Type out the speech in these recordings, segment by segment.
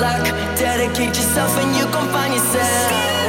luck. Dedicate yourself and you can find yourself.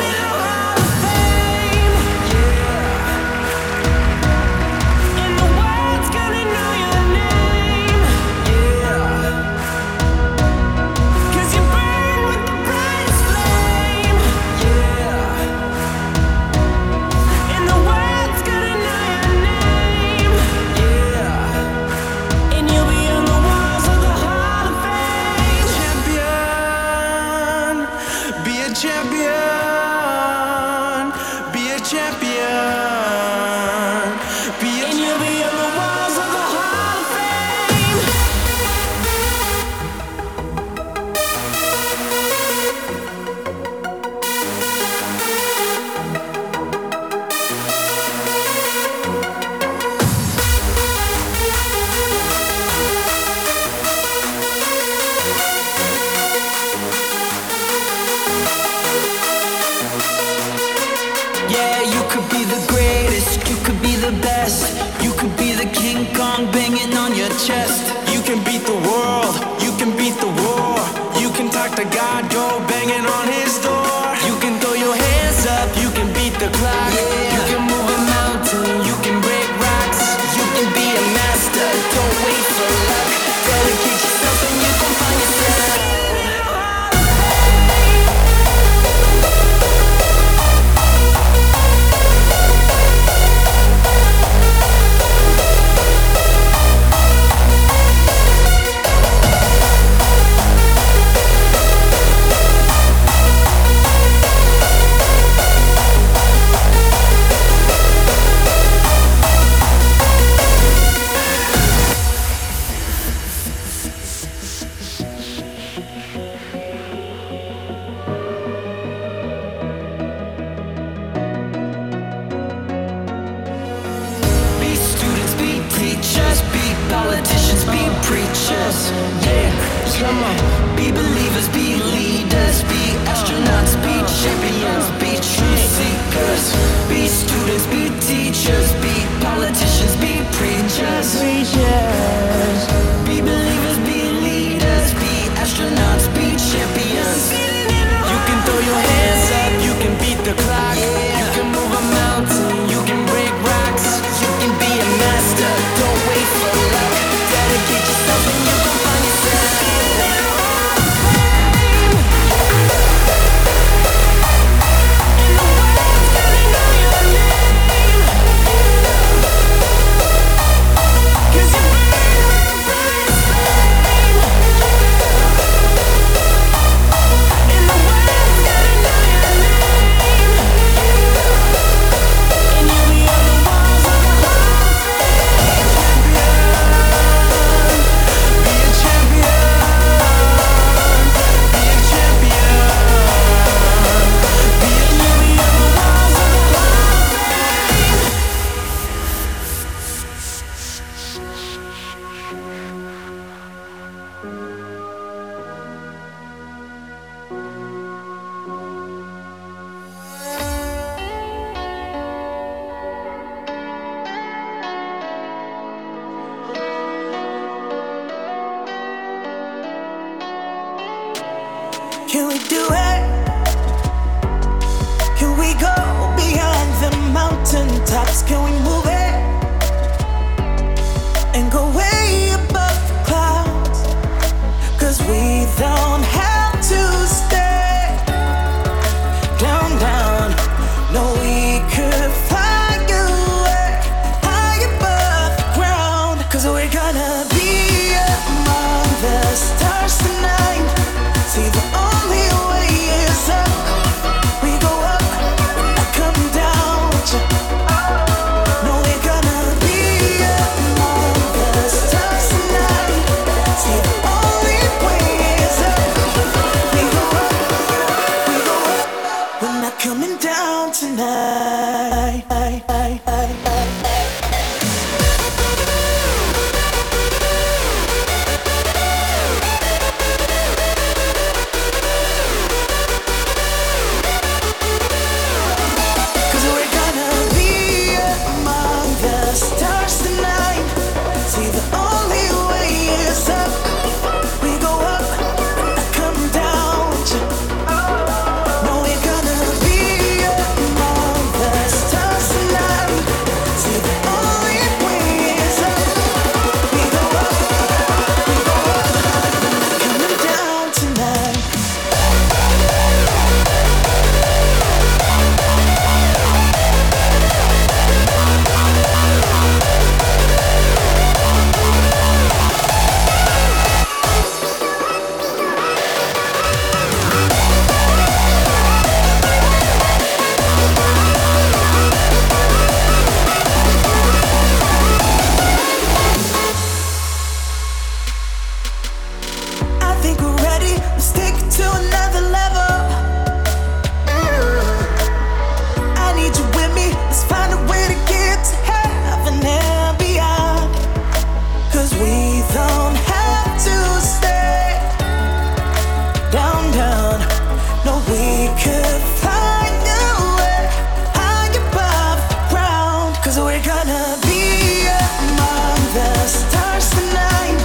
gonna be among the stars tonight.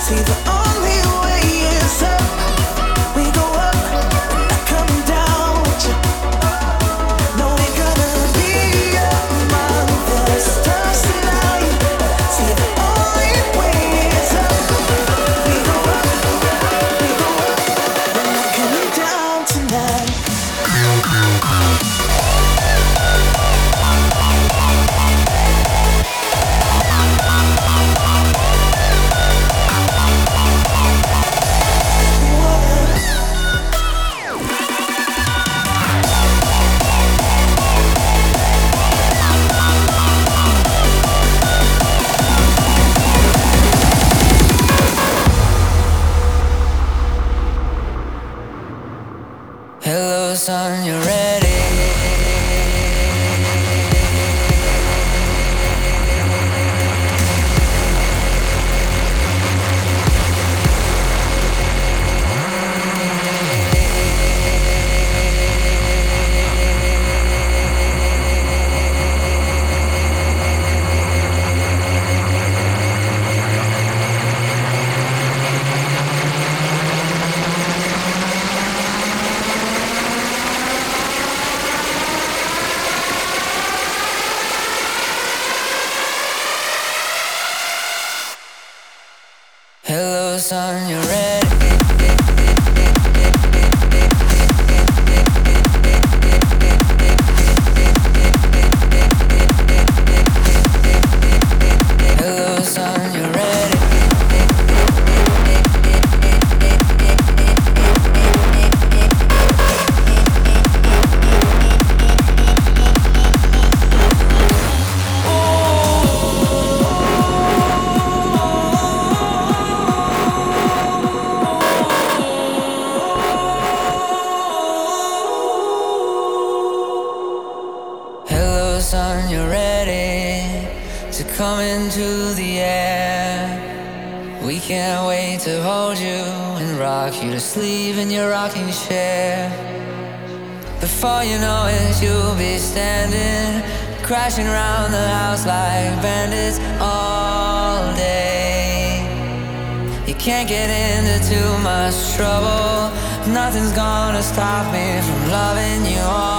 See the crashing around the house like bandits all day. You can't get into too much trouble. Nothing's gonna stop me from loving you all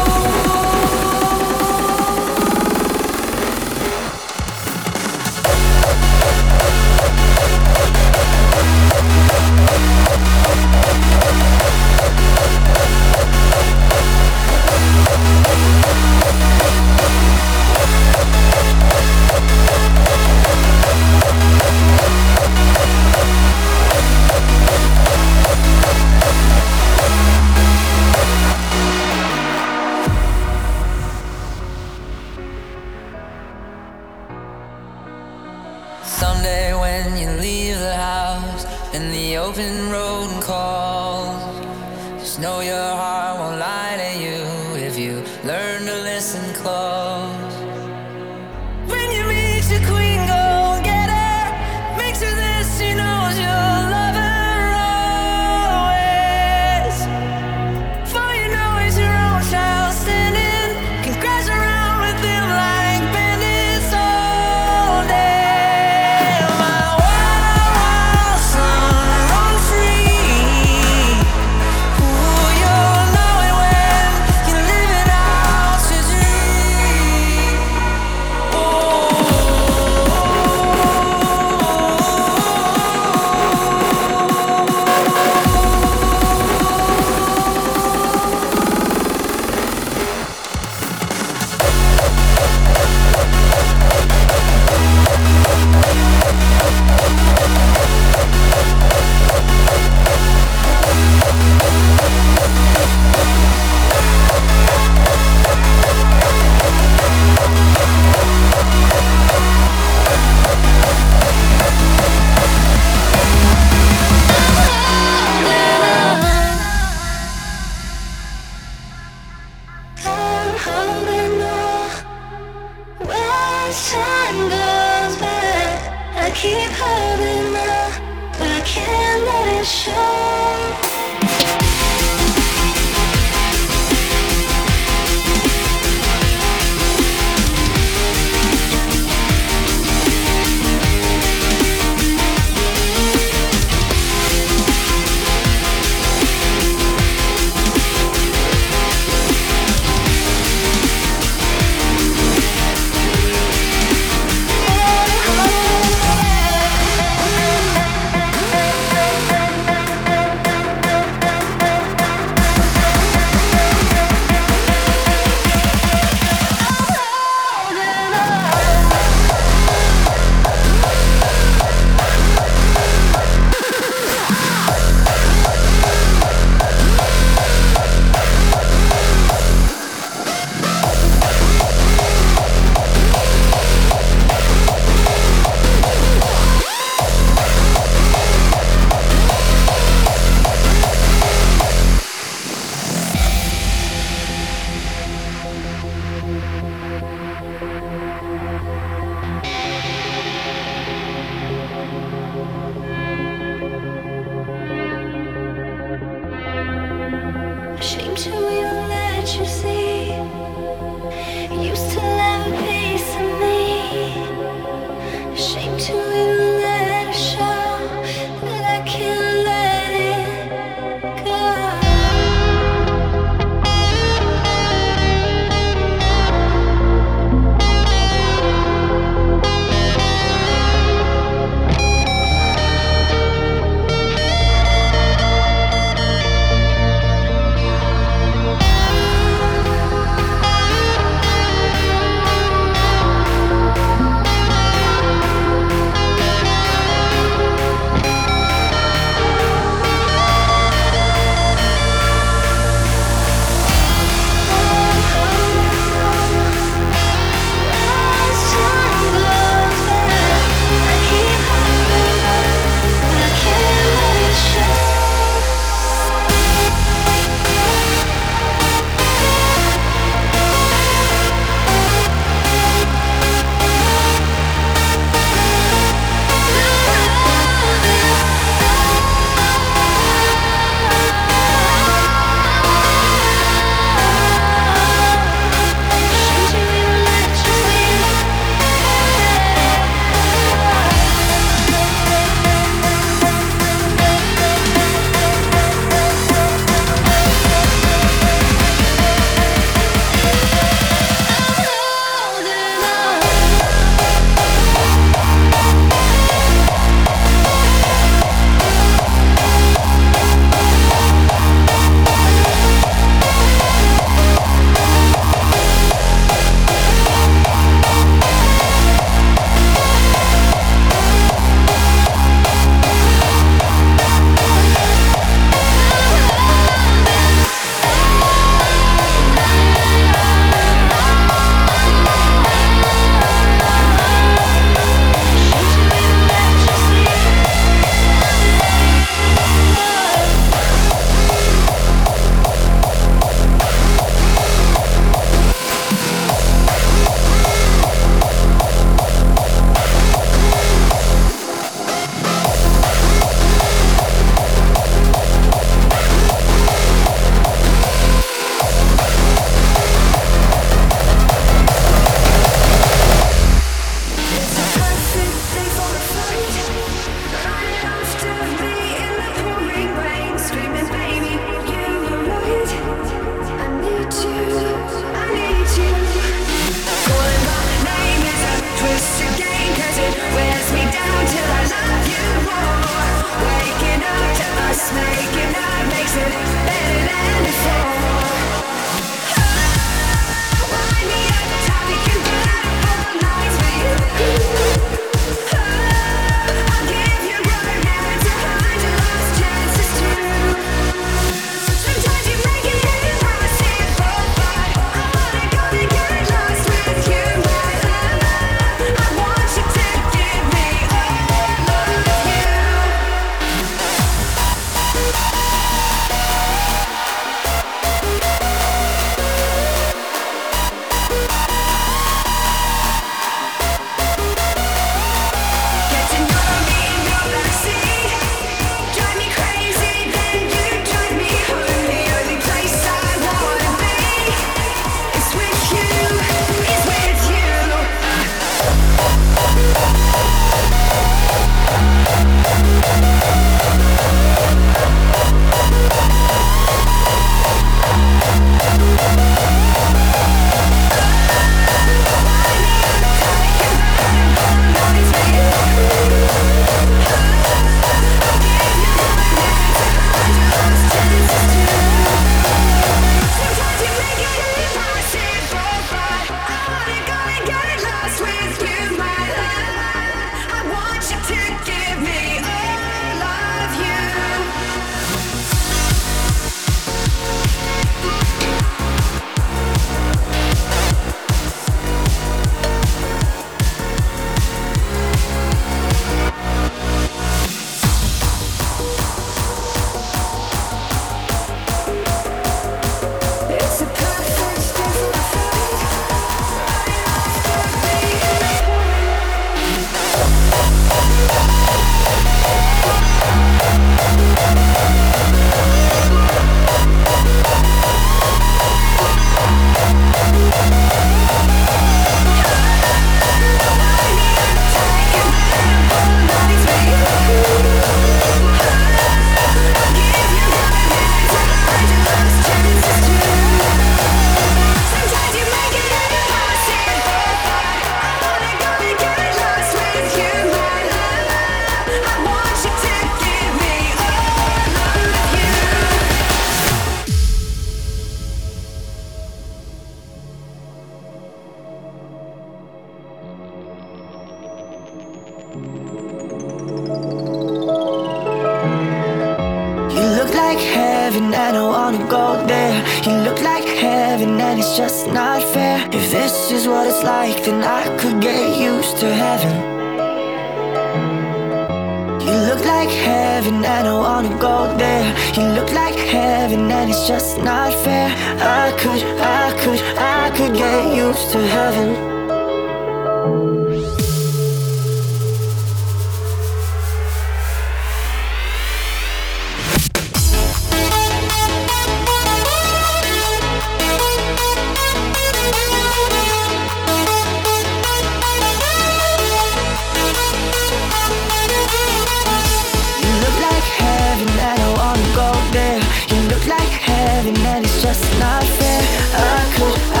what it's like, then I could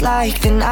get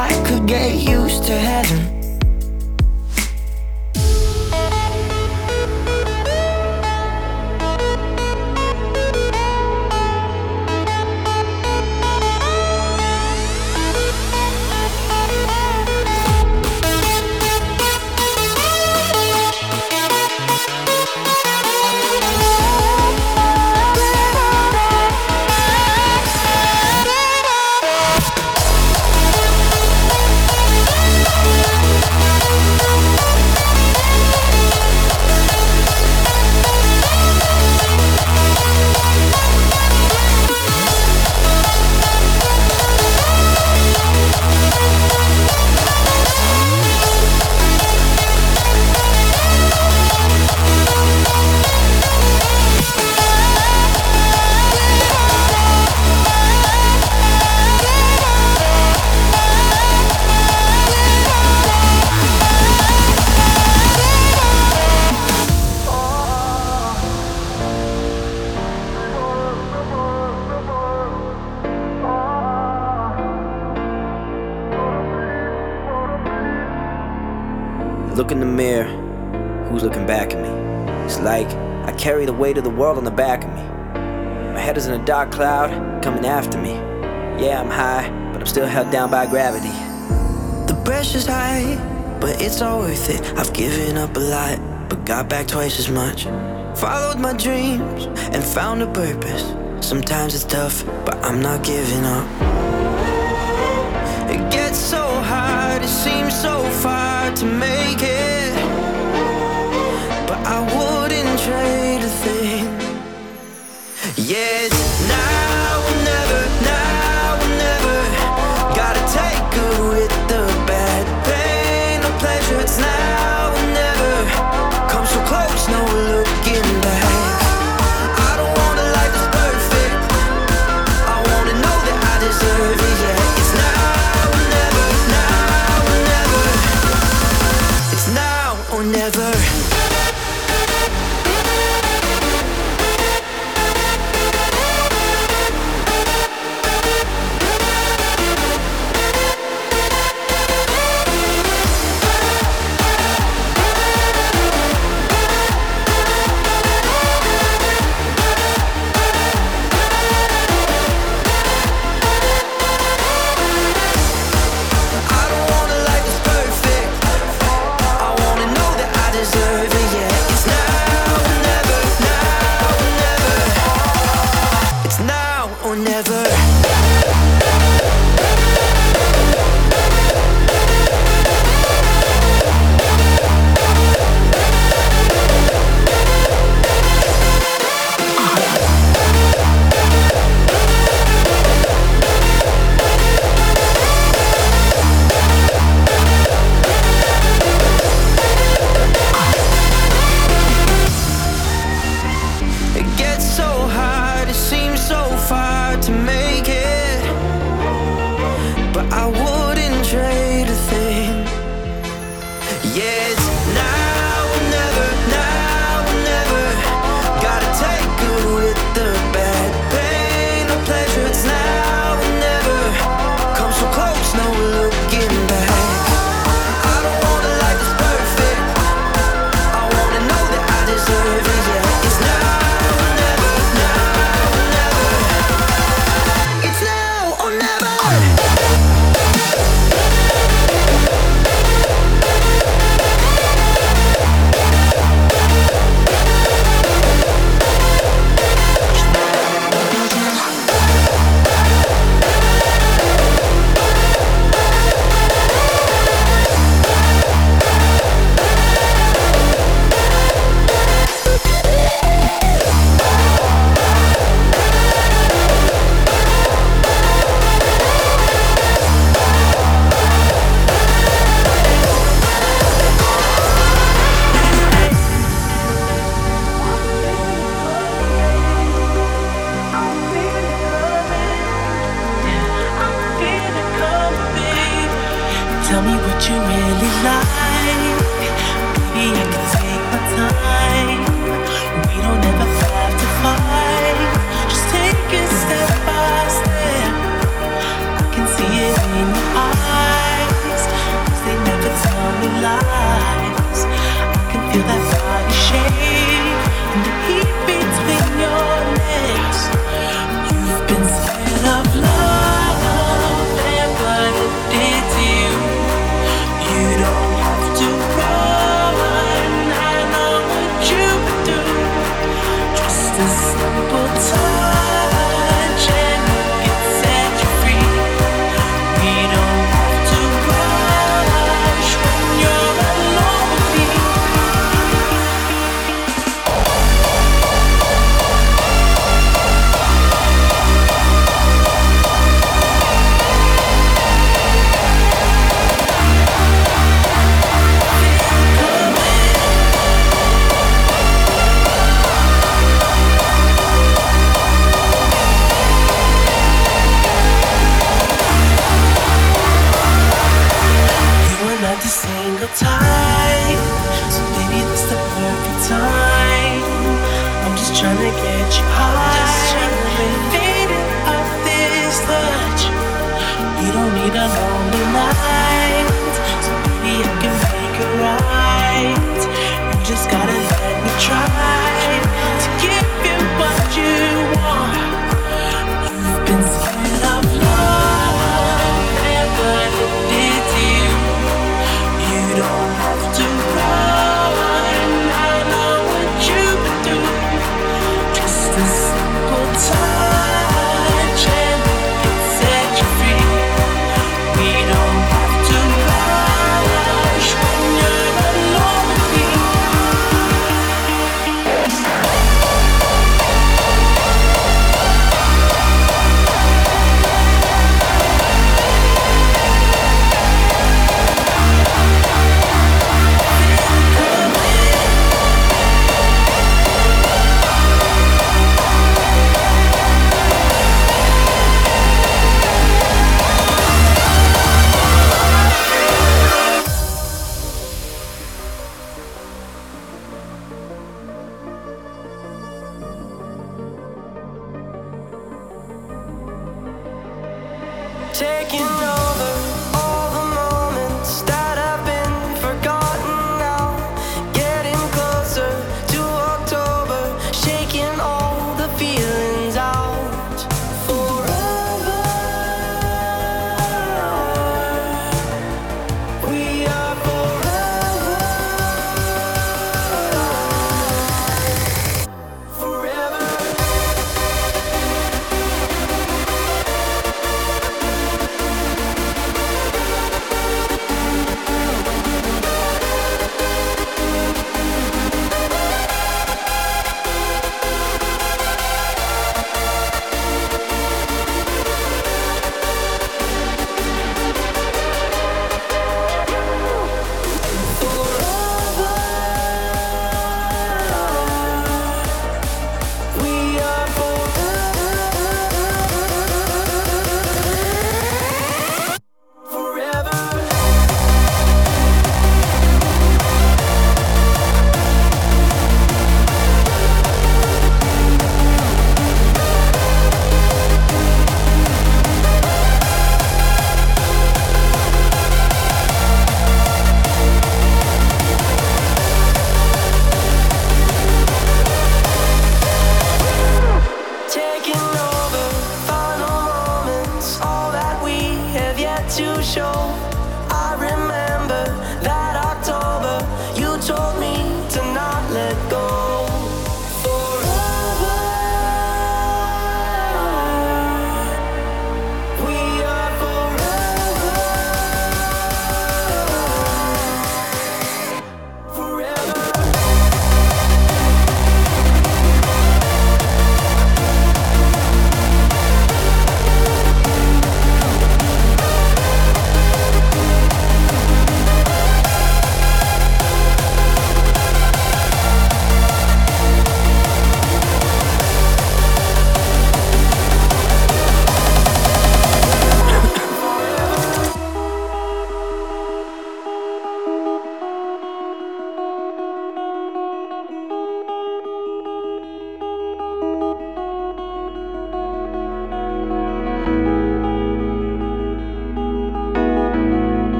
world on the back of me. My head is in a dark cloud coming after me. Yeah, I'm high, but I'm still held down by gravity. The pressure's high, but it's all worth it. I've given up a lot, but got back twice as much. Followed my dreams and found a purpose. Sometimes it's tough, but I'm not giving up. It gets so hard, it seems so far to make it. But I wouldn't trade. Yeah, now or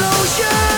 better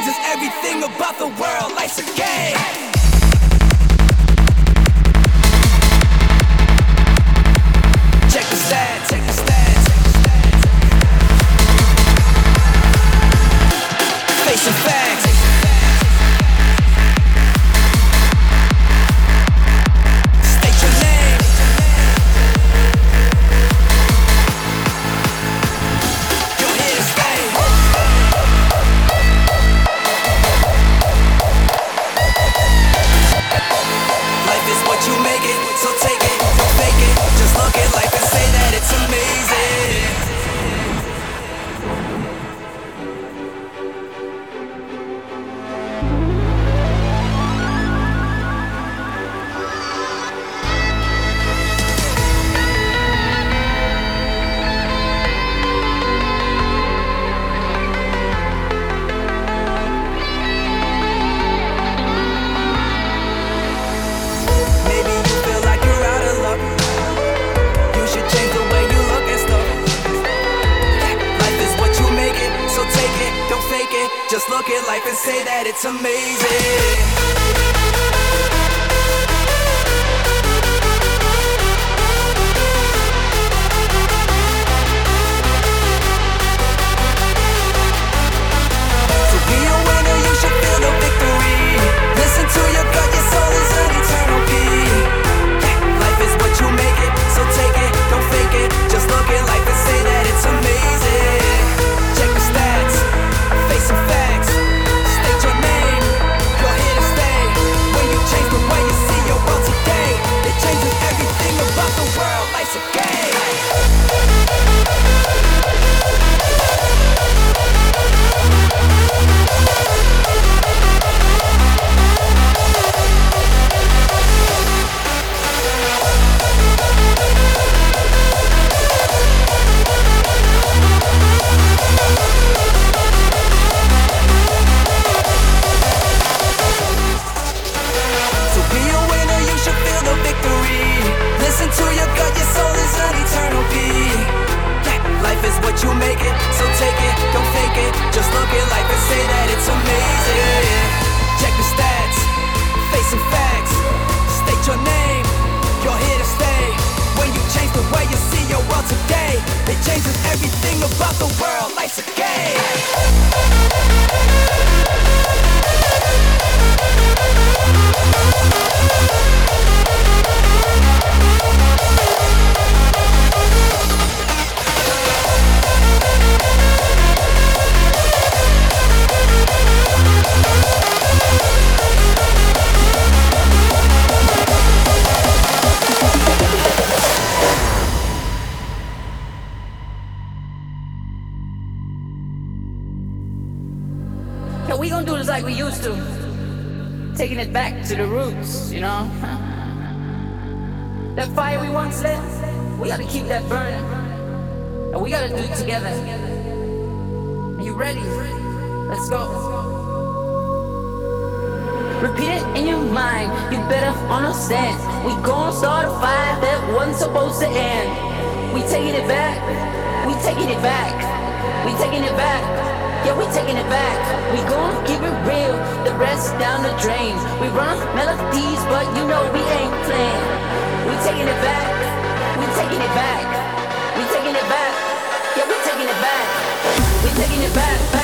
changes everything about the world. Life's a game. you know? that fire we once lit, we gotta keep that burning. And we gotta do it together. Are you ready? Let's go. Repeat it in your mind, you better understand. We gon' start a fire that wasn't supposed to end. We taking it back, we taking it back, we taking it back yeah, we taking it back. We gon' keep it real, the rest down the drain. We run melodies, but you know we ain't playing. We taking it back, we taking it back, we taking it back, yeah, we taking it back, we taking it back. back.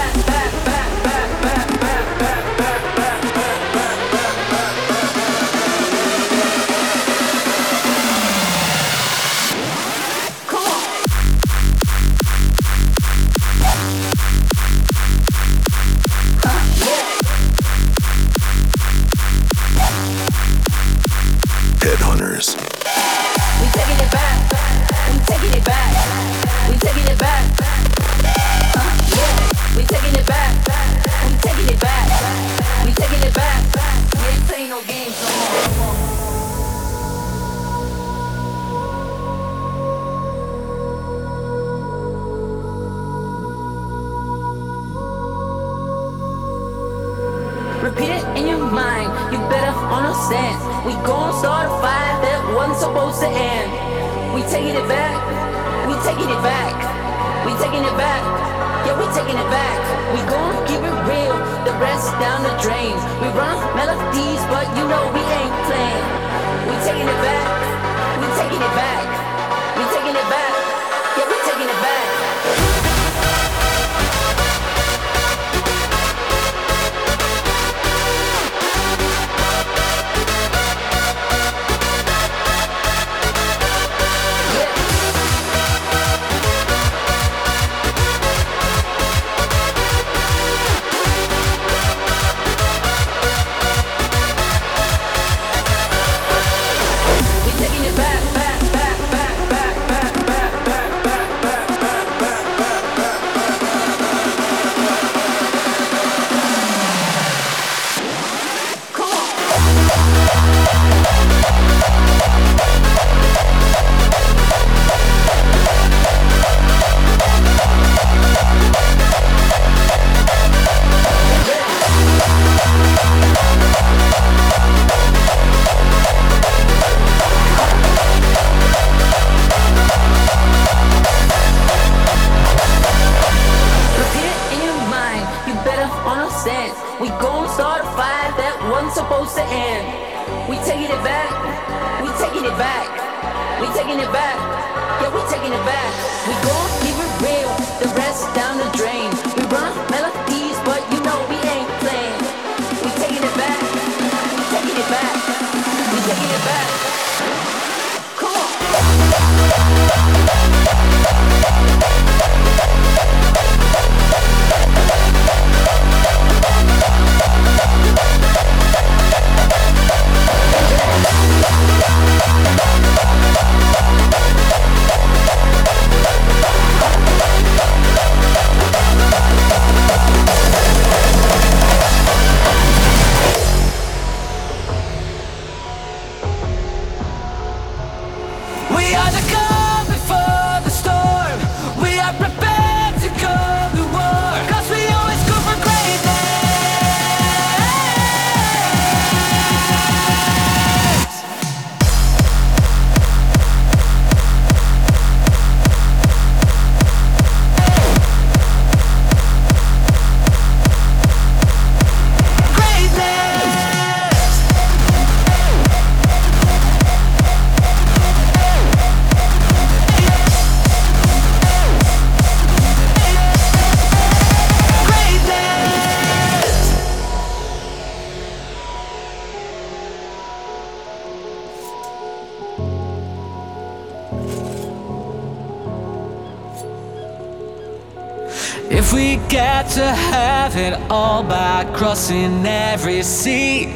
to have it all by crossing every sea.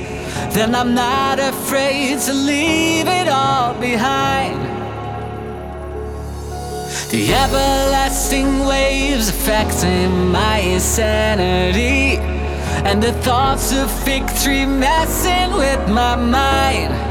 Then I'm not afraid to leave it all behind. The everlasting waves affecting my insanity, and the thoughts of victory messing with my mind.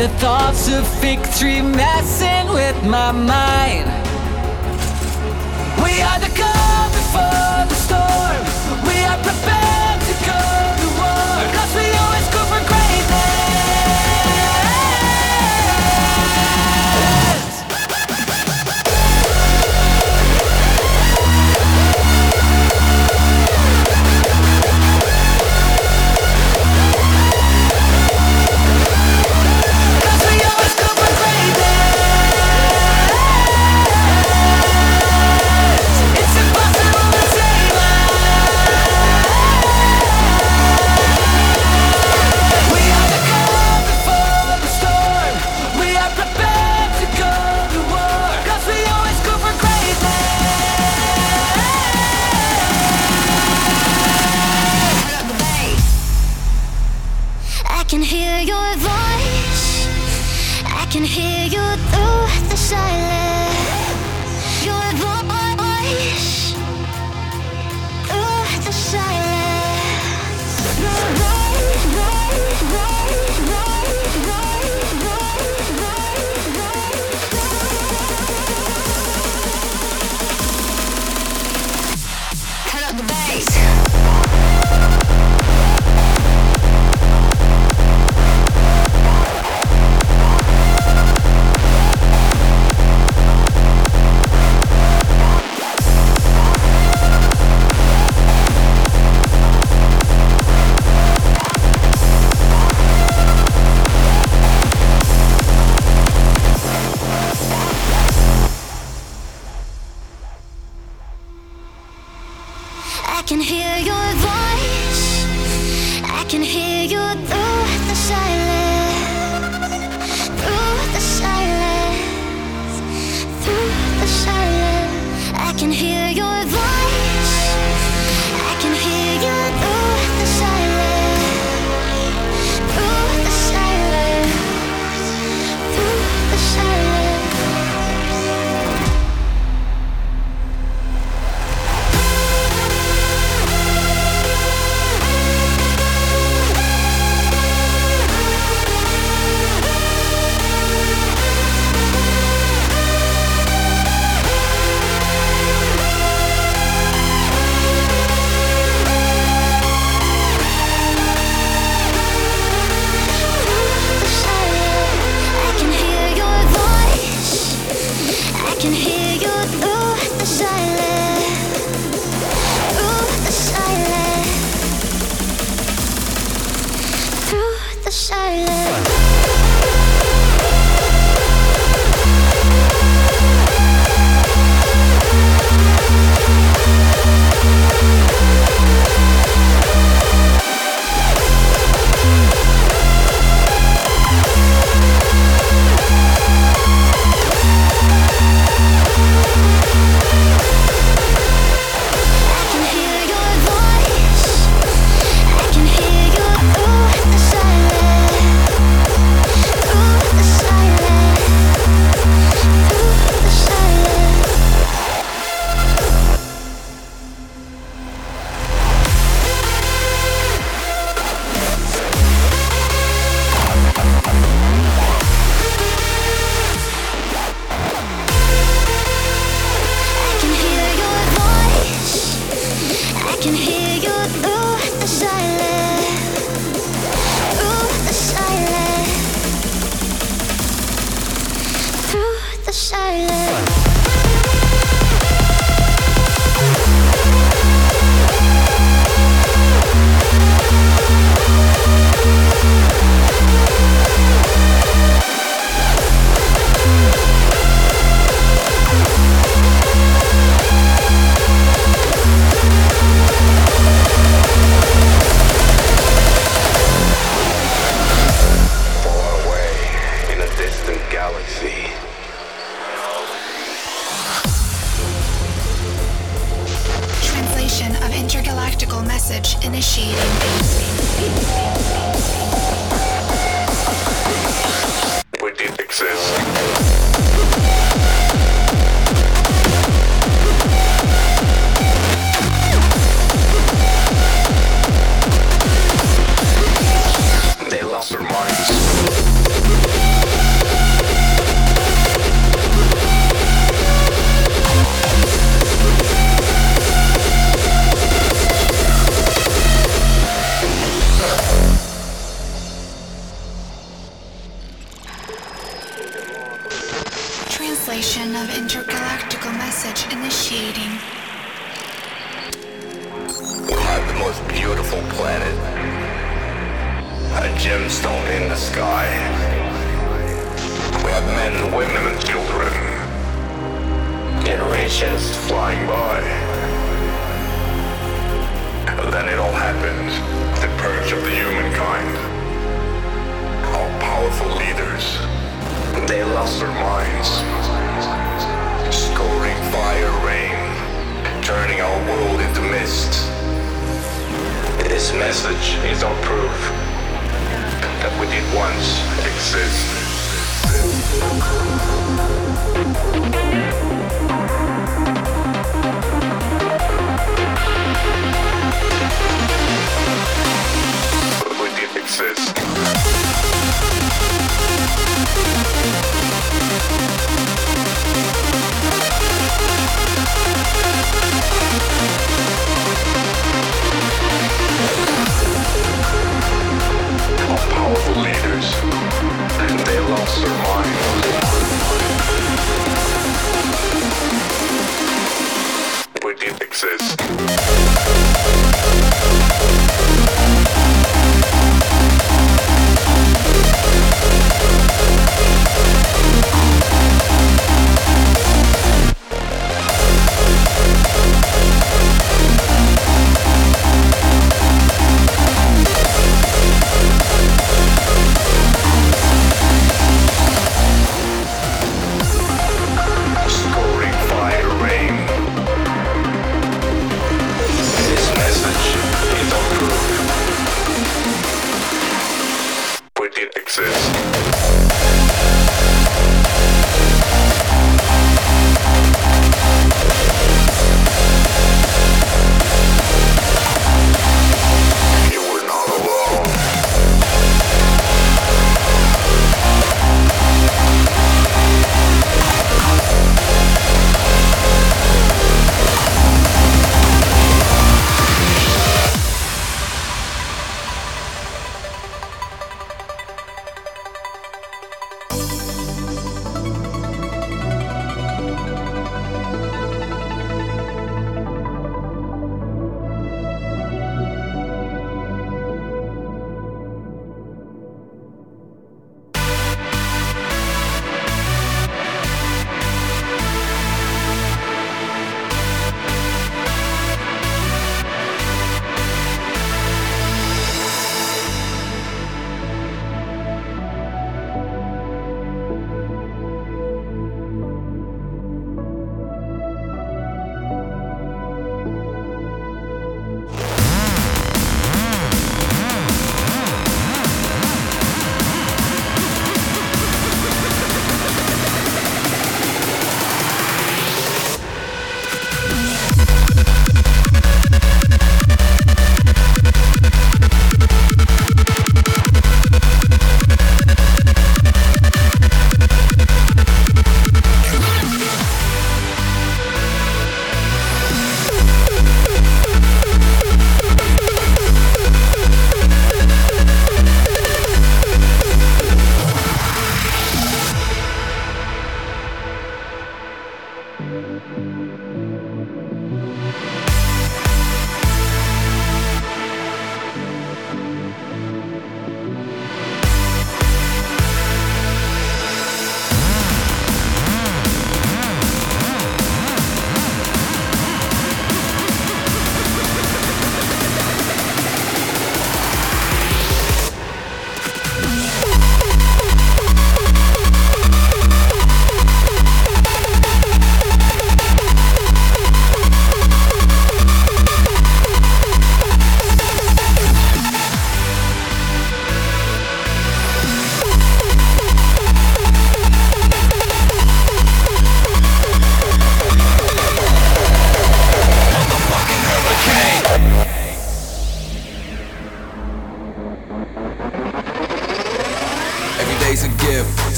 The thoughts of victory messing with my mind.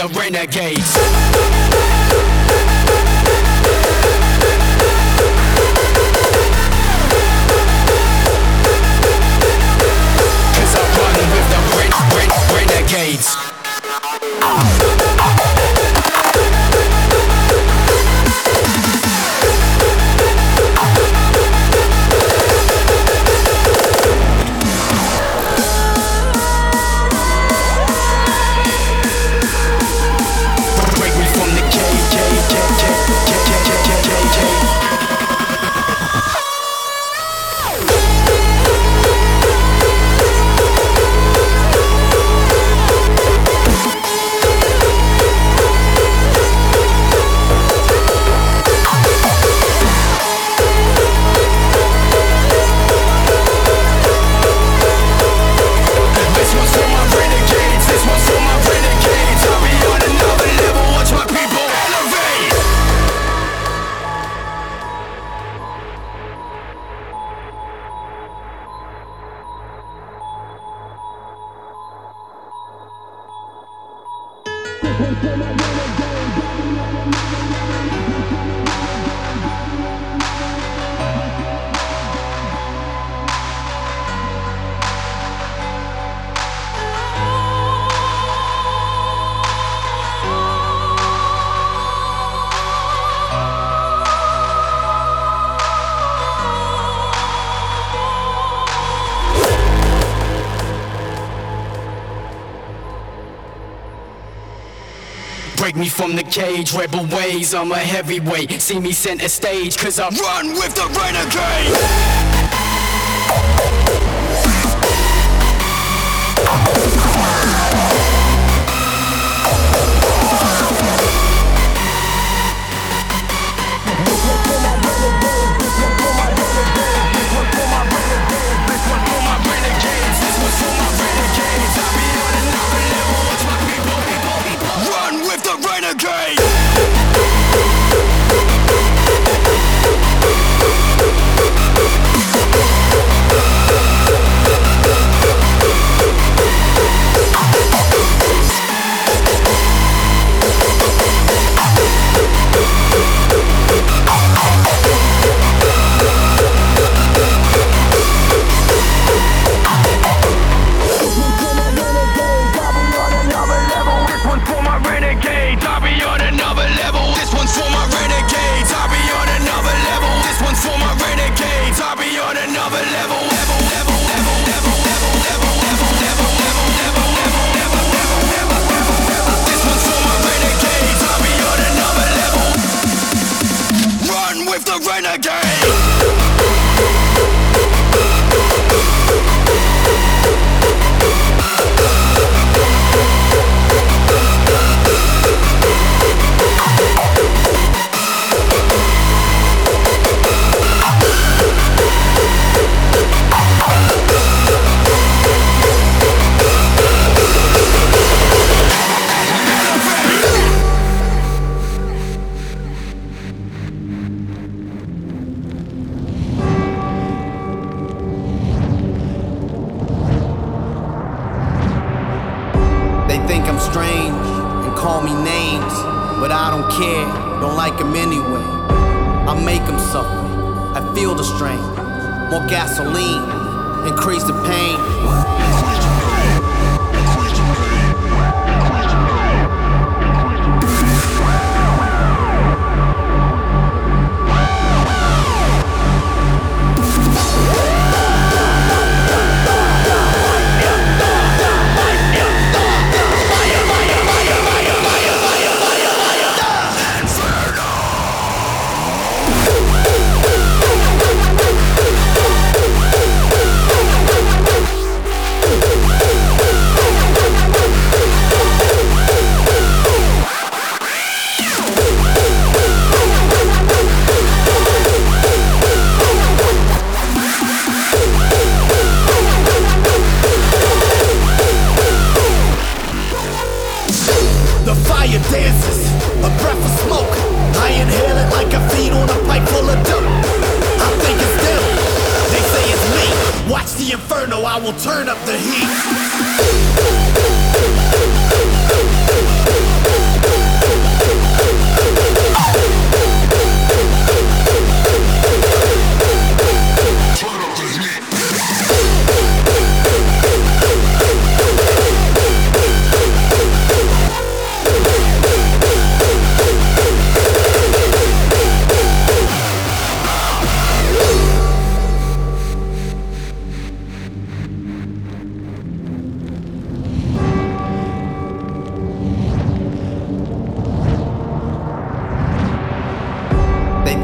The renegades. Cage. Rebel ways, I'm a heavyweight. See me center stage, cause I run with the renegade.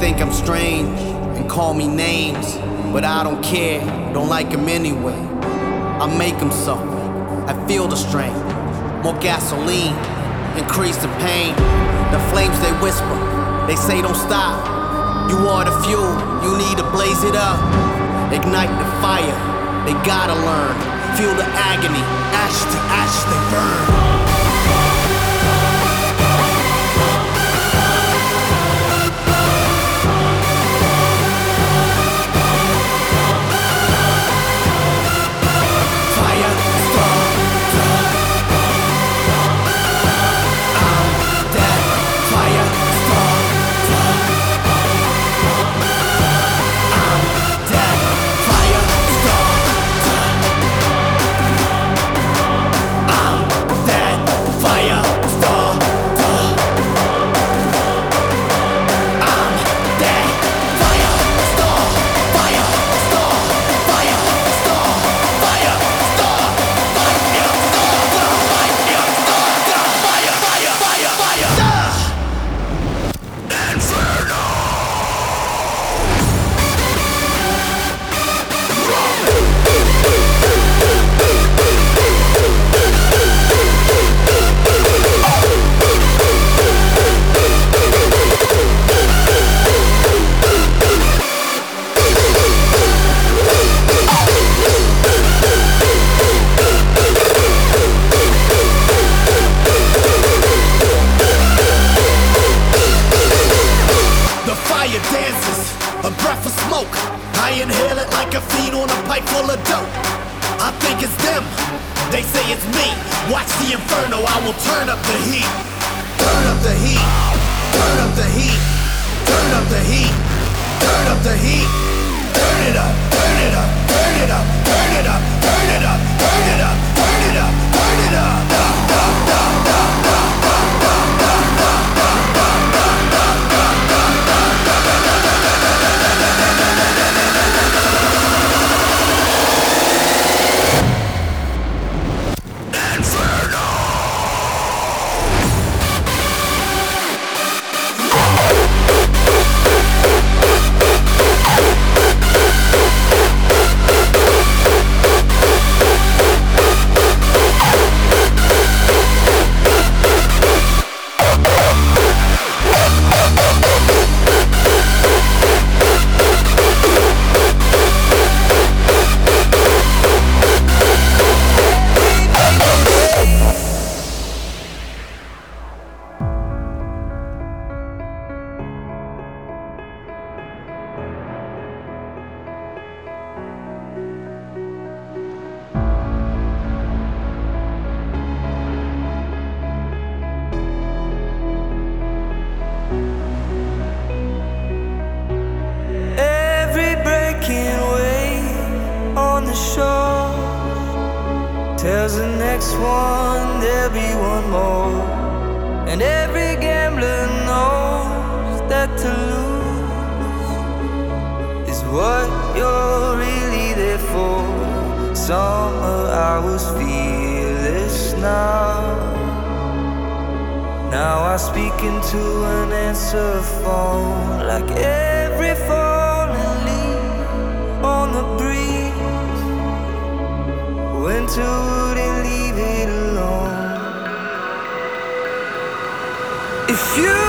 Think I'm strange and call me names, but I don't care, don't like them anyway. I make them suffer, I feel the strain. More gasoline, increase the pain. The flames they whisper, they say don't stop. You are the fuel, you need to blaze it up. Ignite the fire, they gotta learn. Feel the agony, ash to ash they burn. got to lose is what you're really there for. Summer, I was fearless now. Now I speak into an answer phone like every falling leaf on the breeze. Winter wouldn't leave it alone. If you